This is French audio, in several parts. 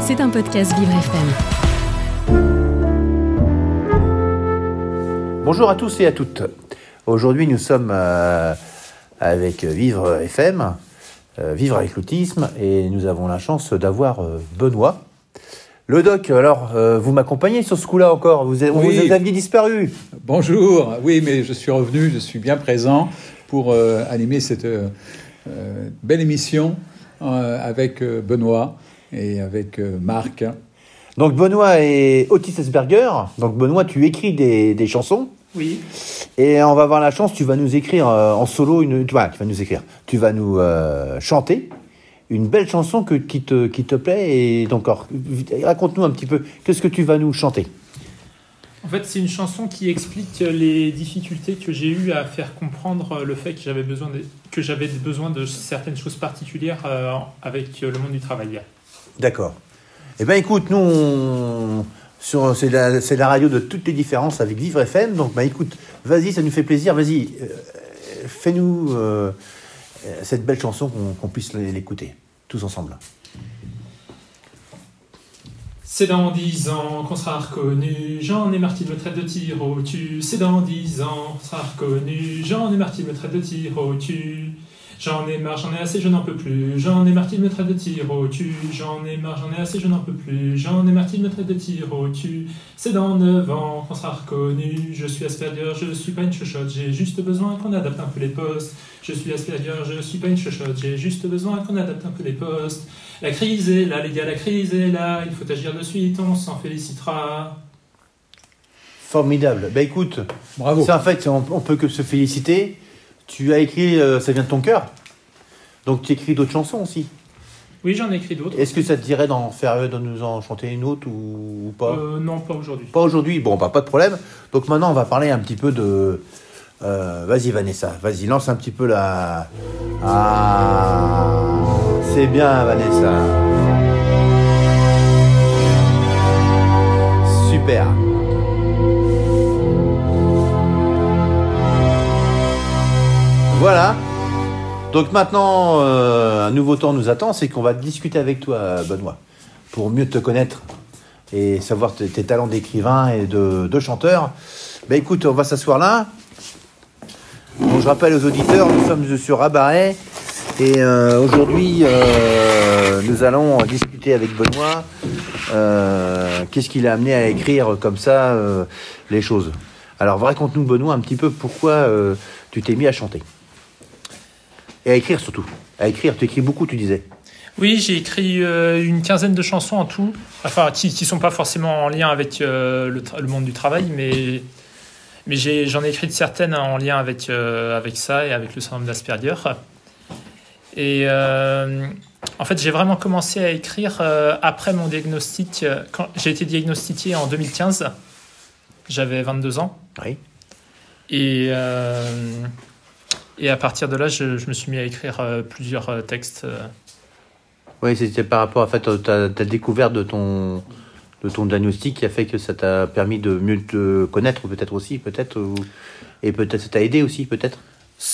C'est un podcast Vivre FM. Bonjour à tous et à toutes. Aujourd'hui, nous sommes euh, avec Vivre FM, euh, Vivre avec l'autisme, et nous avons la chance d'avoir euh, Benoît. Le doc, alors, euh, vous m'accompagnez sur ce coup-là encore? Vous, avez- Oui. vous aviez disparu Bonjour, oui, mais je suis revenu, je suis bien présent pour euh, animer cette euh, belle émission euh, avec euh, Benoît et avec euh, Marc. Donc, Benoît est autiste Asperger. Donc, Benoît, tu écris des, des chansons. Oui, Et on va avoir la chance, tu vas nous écrire euh, en solo, une, tu, vas, tu vas nous écrire, tu vas nous euh, chanter une belle chanson que, qui, te, qui te plaît. Et donc, raconte-nous un petit peu, qu'est-ce que tu vas nous chanter? En fait c'est une chanson qui explique les difficultés que j'ai eues à faire comprendre le fait que j'avais besoin de, que j'avais besoin de certaines choses particulières euh, avec le monde du travail. D'accord. Eh bien, écoute, nous, c'est, la, la radio de toutes les différences avec Vivre FM. Donc, bah, écoute, vas-y, ça nous fait plaisir. Vas-y, euh, fais-nous euh, cette belle chanson qu'on, qu'on puisse l'écouter, tous ensemble. C'est dans dix ans qu'on sera reconnu, j'en ai marre de me traiter de tir au tu. C'est dans dix ans qu'on sera reconnu, j'en ai marre de me traiter de tir au tu. J'en ai marre, j'en ai assez, je n'en peux plus. J'en ai marre de me traiter de tir au tu. J'en ai marre, j'en ai assez, je n'en peux plus. J'en ai marre de me traiter de tir au tu. C'est dans neuf ans qu'on sera reconnu. Je suis Asperger, je suis pas une chochotte. J'ai juste besoin qu'on adapte un peu les postes. Je suis Asperger, je suis pas une chochotte. J'ai juste besoin qu'on adapte un peu les postes. La crise est là, les gars, la crise est là. Il faut agir de suite, on s'en félicitera. Formidable. Ben écoute, Bravo. c'est en fait, on, on peut que se féliciter. Tu as écrit, euh, ça vient de ton cœur. Donc, tu écris d'autres chansons aussi. Oui, j'en ai écrit d'autres. Est-ce que ça te dirait d'en faire, de nous en chanter une autre ou, ou pas Euh, non, pas aujourd'hui. Pas aujourd'hui, bon, bah, pas de problème. Donc maintenant, on va parler un petit peu de. euh, vas-y, Vanessa, vas-y, lance un petit peu la. Ah, c'est bien, Vanessa. Donc maintenant, euh, un nouveau temps nous attend, c'est qu'on va discuter avec toi, Benoît, pour mieux te connaître et savoir tes, talents d'écrivain et de, chanteur. Ben écoute, on va s'asseoir là. Donc, je rappelle aux auditeurs, nous sommes sur Rabaret et euh, aujourd'hui, euh, nous allons discuter avec Benoît. Qu'est-ce qui l'a amené à écrire comme ça les choses Alors raconte-nous, Benoît, un petit peu pourquoi tu t'es mis à chanter et à écrire surtout. À écrire, tu écris beaucoup, tu disais. Oui, j'ai écrit euh, une quinzaine de chansons en tout, enfin qui ne sont pas forcément en lien avec euh, le, le monde du travail, mais, mais j'en ai écrit certaines en lien avec, euh, avec ça et avec le syndrome d'Asperger. Et euh, en fait, j'ai vraiment commencé à écrire euh, après mon diagnostic. euh, Quand j'ai été diagnostiqué en 2015, j'avais 22 ans. Oui. Et, et à partir de là, je, je me suis mis à écrire euh, plusieurs euh, textes. euh, Oui, c'était par rapport à fait, ta, ta découverte de ton, de ton diagnostic qui a fait que ça t'a permis de mieux te connaître, peut-être aussi, peut-être, ou- et peut-être ça t'a aidé aussi, peut-être?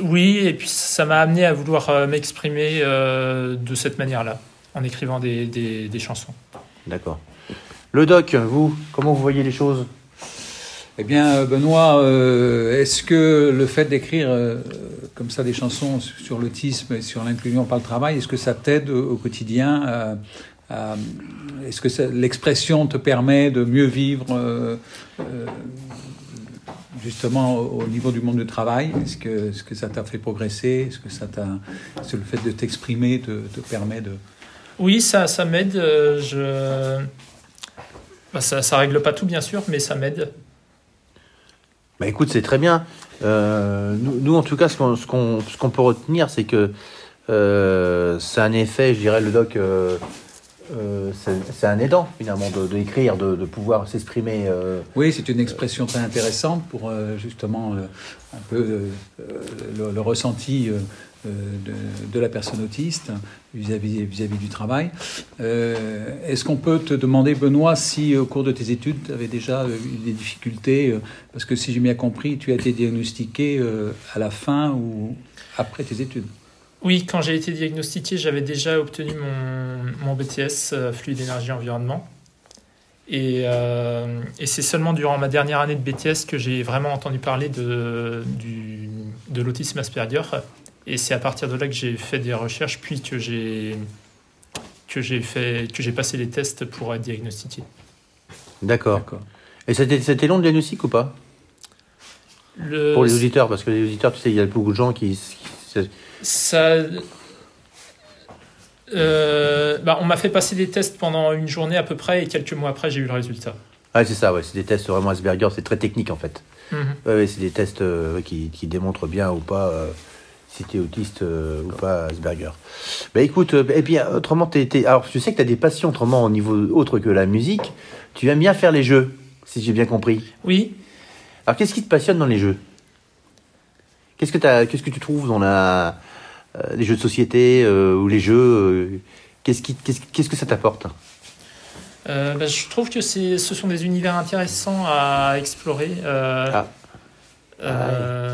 Oui, et puis ça m'a amené à vouloir euh, m'exprimer euh, de cette manière-là, en écrivant des, des- des chansons. D'accord. Le doc, vous, comment vous voyez les choses? Eh bien, Benoît, euh, est-ce que le fait d'écrire euh, comme ça des chansons sur l'autisme et sur l'inclusion par le travail, est-ce que ça t'aide au, quotidien euh, à- Est-ce que l'expression te permet de mieux vivre euh, euh, justement au, au niveau du monde du travail? Est-ce que, est-ce que ça t'a fait progresser? Est-ce que ça le fait de t'exprimer te, permet de? Oui, ça, ça m'aide. euh, je... bah, ça, ça règle pas tout, bien sûr, mais ça m'aide. Bah écoute, c'est très bien. Euh, nous, en tout cas, ce qu'on ce qu'on ce qu'on peut retenir, c'est que euh, c'est un effet, je dirais, le doc, euh, c'est un aidant, finalement, de, de écrire, de, de pouvoir s'exprimer. Oui, c'est une expression très intéressante pour justement un peu le, ressenti de, de la personne autiste vis-à-vis vis-à-vis du travail. Euh, Est-ce qu'on peut te demander, Benoît, si au cours de tes études, tu avais déjà euh, eu des difficultés euh, Parce que si j'ai bien compris, tu as été diagnostiqué euh, à la fin ou après tes études? Oui, quand j'ai été diagnostiqué, j'avais déjà obtenu mon, BTS euh, Fluide Énergie Environnement. Et, euh, c'est seulement durant ma dernière année de BTS que j'ai vraiment entendu parler de, de l'autisme Asperger. Et c'est à partir de là que j'ai fait des recherches, puis que j'ai que j'ai fait que j'ai passé les tests pour être diagnostiqué. D'accord. Et c'était c'était long le diagnostic ou pas? Le, Pour les auditeurs, parce que les auditeurs, tu sais, il y a beaucoup de gens qui. qui- Ça. euh, bah, on m'a fait passer des tests pendant une journée à peu près et quelques mois après j'ai eu le résultat. Ah, c'est ça, ouais, c'est des tests vraiment Asperger, c'est très technique en fait. Mhm. Ouais, ouais, c'est des tests euh, qui, qui démontrent bien ou pas euh, si tu es autiste euh, ou pas Asperger. Bah écoute, euh, et puis autrement, t'es, t'es- alors je sais que tu as des passions autrement au niveau autre que la musique. Tu aimes bien faire les jeux, si j'ai bien compris. Oui, Alors qu'est-ce qui te passionne dans les jeux? Qu'est-ce que, t'as, qu'est-ce que tu trouves dans la, euh, les jeux de société euh, ou les jeux euh, qu'est-ce, qui, qu'est-ce, qu'est-ce que ça t'apporte? Euh, bah, je trouve que c'est, ce sont des univers intéressants à explorer. Euh, Ah. euh,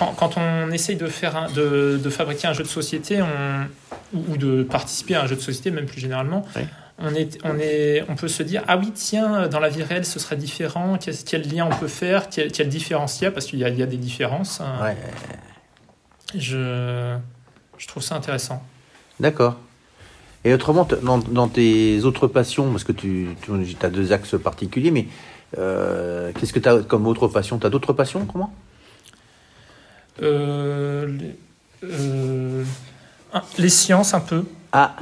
quand, quand on essaye de, faire un- de, de fabriquer un jeu de société on, ou, ou de participer à un jeu de société, même plus généralement, Oui. on, est, on, est, on peut se dire Ah oui, tiens, dans la vie réelle, ce serait différent. Quel, quel lien on peut faire différence il y a Parce qu'il y a, il y a des différences. hein. Ouais, Je, je trouve ça intéressant. d'accord. Et autrement, dans, dans tes autres passions, parce que tu, tu as deux axes particuliers, mais euh, qu'est-ce que tu as comme autre passion? Tu as d'autres passions Comment? Les, euh, un- les sciences, un peu. Ah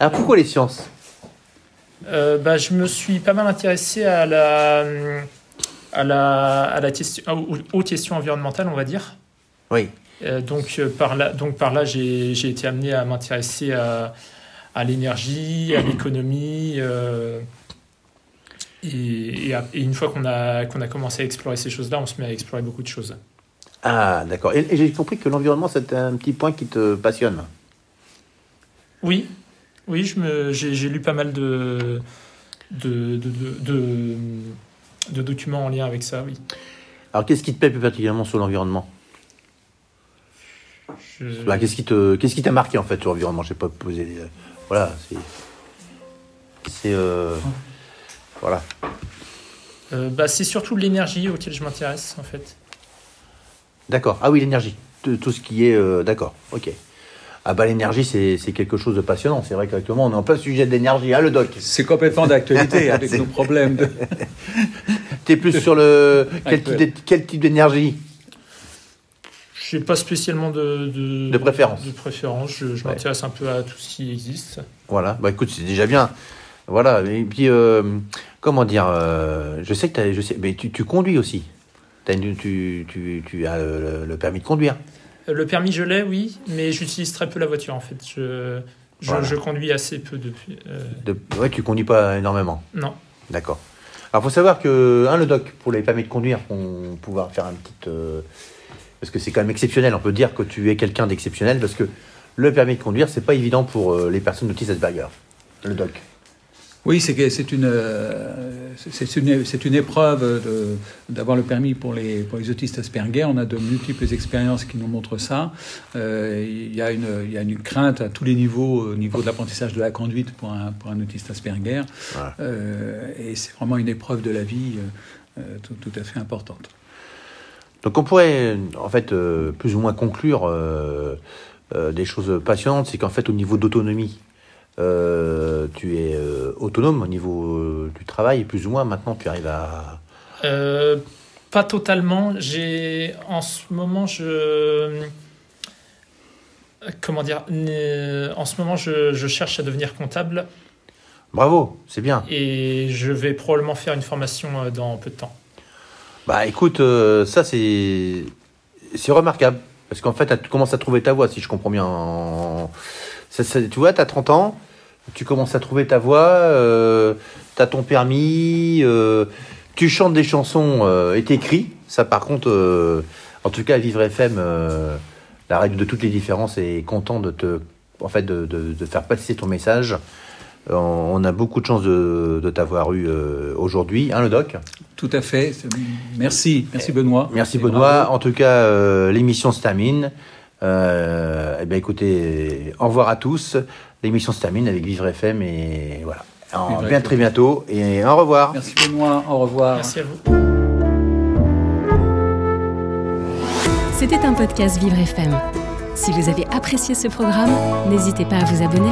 Alors pourquoi les sciences? Euh, bah, je me suis pas mal intéressé à la, à la, à la question, aux, aux questions environnementales, on va dire. Oui. Euh, donc, euh, par là, donc par là, j'ai j'ai été amené à m'intéresser à, à l'énergie, à l'économie. euh, et, et une fois qu'on a, qu'on a commencé à explorer ces choses-là, on se met à explorer beaucoup de choses. Ah, d'accord. Et, et j'ai compris que l'environnement, c'était un petit point qui te passionne. Oui, oui, je me, j'ai, j'ai lu pas mal de, de, de, de, de- de documents en lien avec ça, oui. Alors qu'est-ce qui te plaît plus particulièrement sur l'environnement? Je- Bah, Qu'est-ce qui te, qu'est-ce qui t'a marqué en fait sur l'environnement? Je sais pas des- Voilà, c'est. C'est. euh, Voilà. Euh, bah, c'est surtout l'énergie auquel je m'intéresse, en fait. D'accord. Ah oui, l'énergie. Tout ce qui est. euh, D'accord. Ok. Ah bah l'énergie, c'est c'est quelque chose de passionnant. C'est vrai qu'actuellement, on est en plein sujet d'énergie. Ah, le doc. C'est complètement d'actualité avec C'est- nos problèmes. de- T'es plus sur le. Quel type, d'énergie? Je n'ai pas spécialement de, de, De préférence. De préférence. Je, je Ouais. m'intéresse un peu à tout ce qui existe. Voilà, bah écoute, c'est déjà bien. Voilà, et puis, euh, comment dire, euh, je sais que je sais, mais tu, tu conduis aussi. Tu, tu, tu as le, le permis de conduire. Euh, Le permis, je l'ai, oui, mais j'utilise très peu la voiture, en fait. Je, je, Voilà. je conduis assez peu depuis. euh, De, ouais, tu conduis pas énormément. non. D'accord. Alors, faut savoir que, un, le doc, pour les permis de conduire, on pouvoir faire un petit. euh, parce que c'est quand même exceptionnel. On peut dire que tu es quelqu'un d'exceptionnel parce que le permis de conduire, c'est pas évident pour euh, les personnes autistes Asperger. Le doc. Oui, c'est que c'est une, euh, c'est une, c'est une épreuve d'avoir le permis pour les, pour les autistes Asperger. On a de multiples expériences qui nous montrent ça. Euh, il, y a une, il y a une crainte à tous les niveaux, au niveau de l'apprentissage de la conduite pour un, pour un autiste Asperger. Euh, et c'est vraiment une épreuve de la vie euh, euh, tout, tout à fait importante. Donc on pourrait en fait euh, plus ou moins conclure euh, euh, des choses passionnantes, c'est qu'en fait au niveau d'autonomie, euh, tu es euh, autonome au niveau euh, du travail, plus ou moins maintenant tu arrives à... Euh, pas totalement. J'ai en ce moment, je comment dire, euh, en ce moment, je, je cherche à devenir comptable Bravo, c'est bien. et je vais probablement faire une formation euh, dans peu de temps. Bah écoute, euh, ça c'est c'est remarquable, parce qu'en fait tu commences à trouver ta voix, si je comprends bien. en- Ça, ça- tu vois, tu as 30 ans, tu commences à trouver ta voix, euh, tu as ton permis, euh, tu chantes des chansons euh, et t'écris. Ça par contre, euh, en tout cas, Vivre FM, euh, la règle de toutes les différences est content de te, en fait, de, de- de faire passer ton message. On a beaucoup de chance de, de t'avoir eu aujourd'hui, hein, le doc? Tout à fait. Merci, merci Benoît. Merci Benoît. En tout cas, l'émission se termine. Euh, eh bien, écoutez, au revoir à tous. L'émission se termine avec Vivre FM et voilà. En- bien très bientôt et au revoir. Merci Benoît, au revoir. Merci à vous. C'était un podcast Vivre FM. Si vous avez apprécié ce programme, n'hésitez pas à vous abonner.